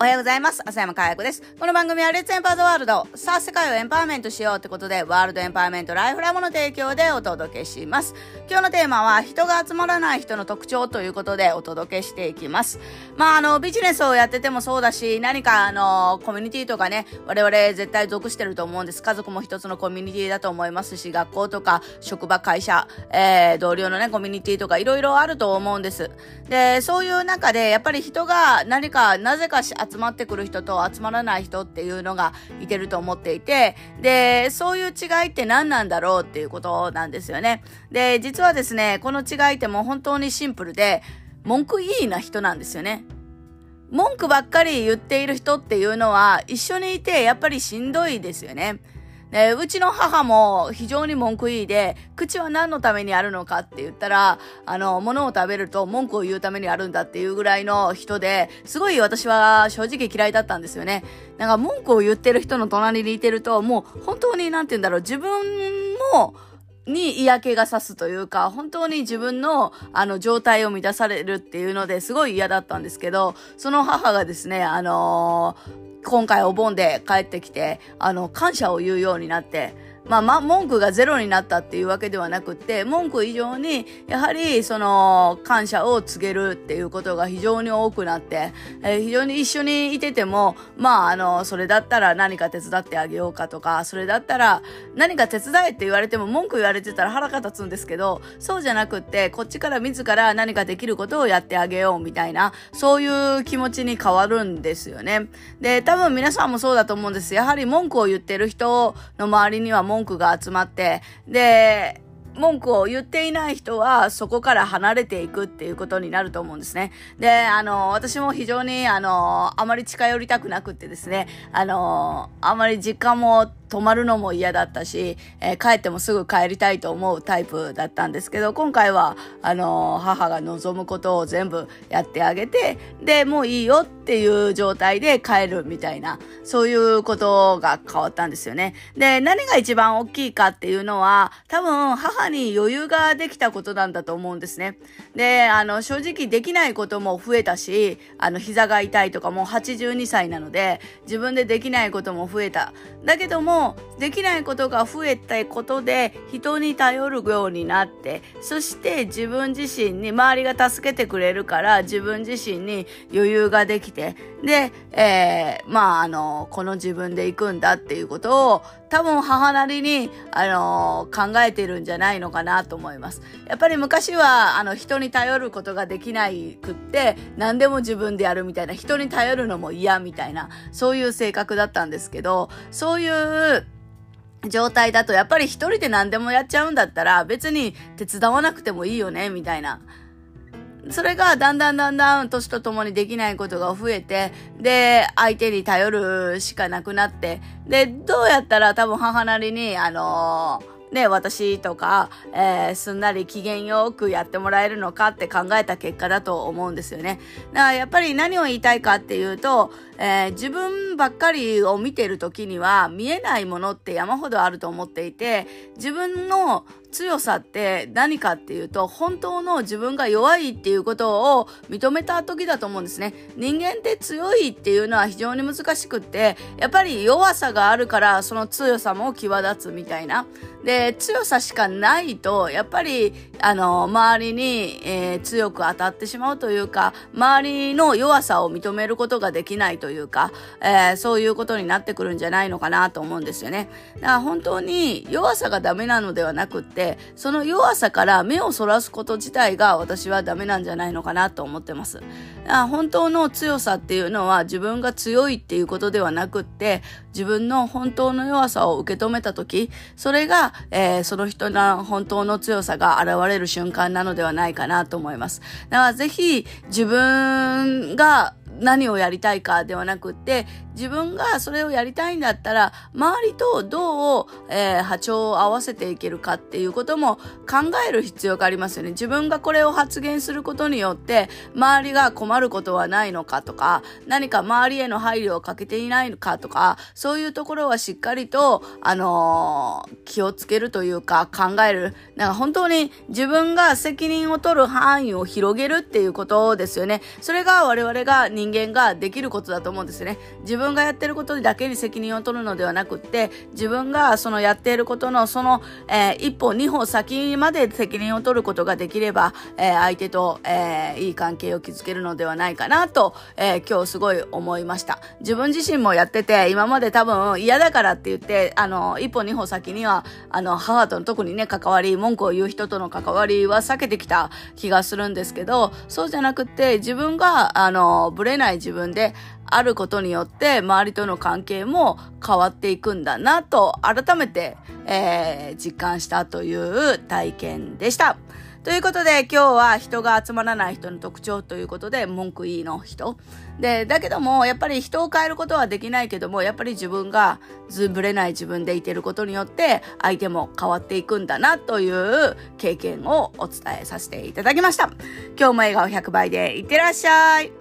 おはようございます。浅山かや子です。この番組はレッツエンパワードワールド。さあ、世界をエンパワーメントしようってことで、ワールドエンパワーメントライフラボの提供でお届けします。今日のテーマは、人が集まらない人の特徴ということでお届けしていきます。まあ、あの、ビジネスをやっててもそうだし、何かあの、コミュニティとかね、我々絶対属してると思うんです。家族も一つのコミュニティだと思いますし、学校とか、職場、会社、えー、同僚のね、コミュニティとか、いろいろあると思うんです。で、そういう中で、やっぱり人が何か、なぜかし集まってくる人と集まらない人っていうのがいてると思っていて、で、そういう違いって何なんだろうっていうことなんですよね。で、実はですね、この違いってもう本当にシンプルで、文句いいな人なんですよね。文句ばっかり言っている人っていうのは一緒にいてやっぱりしんどいですよね。え、うちの母も非常に文句言いで、口は何のためにあるのかって言ったら、あの、物を食べると文句を言うためにあるんだっていうぐらいの人で、すごい私は正直嫌いだったんですよね。なんか文句を言ってる人の隣にいてると、もう本当になんて言うんだろう、自分も、に嫌気がさすというか、本当に自分のあの状態を乱されるっていうのですごい嫌だったんですけど、その母がですね、あのー今回お盆で帰ってきて、あの、感謝を言うようになって、まあ、ま、文句がゼロになったっていうわけではなくて、文句以上に、やはり、その、感謝を告げるっていうことが非常に多くなって、えー、非常に一緒にいてても、まあ、あの、それだったら何か手伝ってあげようかとか、それだったら何か手伝えって言われても文句言われてたら腹が立つんですけど、そうじゃなくって、こっちから自ら何かできることをやってあげようみたいな、そういう気持ちに変わるんですよね。で、多分皆さんもそうだと思うんです。やはり文句を言ってる人の周りには文文句が集まって、で、文句を言っていない人はそこから離れていくっていうことになると思うんですね。で、あの、私も非常に、あの、あまり近寄りたくなくってですね、あの、あまり時間も泊まるのも嫌だったし、えー、帰ってもすぐ帰りたいと思うタイプだったんですけど、今回は、あのー、母が望むことを全部やってあげて、で、もういいよっていう状態で帰るみたいな、そういうことが変わったんですよね。で、何が一番大きいかっていうのは、多分母に余裕ができたことなんだと思うんですね。で、あの、正直できないことも増えたし、あの、膝が痛いとかもう82歳なので、自分でできないことも増えた。だけども、できないことが増えたことで人に頼るようになってそして自分自身に周りが助けてくれるから自分自身に余裕ができてで、えー、まああのこの自分で行くんだっていうことを多分母なりに、あの考えてるんじゃないのかなと思います。やっぱり昔は、あの、人に頼ることができないくって、何でも自分でやるみたいな、人に頼るのも嫌みたいな、そういう性格だったんですけど、そういう、状態だとやっぱり一人で何でもやっちゃうんだったら別に手伝わなくてもいいよねみたいな。それがだんだんだんだん年とともにできないことが増えて、で、相手に頼るしかなくなって、で、どうやったら多分母なりに、あのーね、私とか、えー、すんなり機嫌よくやってもらえるのかって考えた結果だと思うんですよね。だからやっぱり何を言いたいかっていうと、えー、自分ばっかりを見てる時には見えないものって山ほどあると思っていて、自分の強さって何かっていうと、本当の自分が弱いっていうことを認めた時だと思うんですね。人間って強いっていうのは非常に難しくって、やっぱり弱さがあるからその強さも際立つみたいな。で、強さしかないと、やっぱり、あの、周りに、えー、強く当たってしまうというか、周りの弱さを認めることができないというか、えー、そういうことになってくるんじゃないのかなと思うんですよね。だから本当に弱さがダメなのではなくって、その弱さから目をそらすこと自体が私はダメなんじゃないのかなと思ってます。本当の強さっていうのは自分が強いっていうことではなくって、自分の本当の弱さを受け止めたとき、それが、えー、その人の本当の強さが現れる瞬間なのではないかなと思います。だからぜひ自分が何をやりたいかではなくって、自分がそれをやりたいんだったら、周りとどう、えー、波長を合わせていけるかっていうことも考える必要がありますよね。自分がこれを発言することによって、周りが困ることはないのかとか、何か周りへの配慮をかけていないのかとか、そういうところはしっかりと、あのー、気をつけるというか考える。なんか本当に自分が責任を取る範囲を広げるっていうことですよね。それが我々が人人間ができることだと思うんですね。自分がやってることだけに責任を取るのではなくって、自分がそのやっていることのその、えー、一歩二歩先まで責任を取ることができれば、えー、相手と、えー、いい関係を築けるのではないかなと、え今日すごい思いました。自分自身もやってて、今まで多分嫌だからって言って、あの、一歩二歩先には、あの、母との特にね、関わり、文句を言う人との関わりは避けてきた気がするんですけど、そうじゃなくて、自分が、あの、ぶれない自分で、あることによって周りとの関係も変わっていくんだなと改めて、えー、実感したという体験でした。ということで今日は人が集まらない人の特徴ということで文句いいの人。で、だけどもやっぱり人を変えることはできないけどもやっぱり自分がずぶれない自分でいてることによって相手も変わっていくんだなという経験をお伝えさせていただきました。今日も笑顔100倍でいってらっしゃい。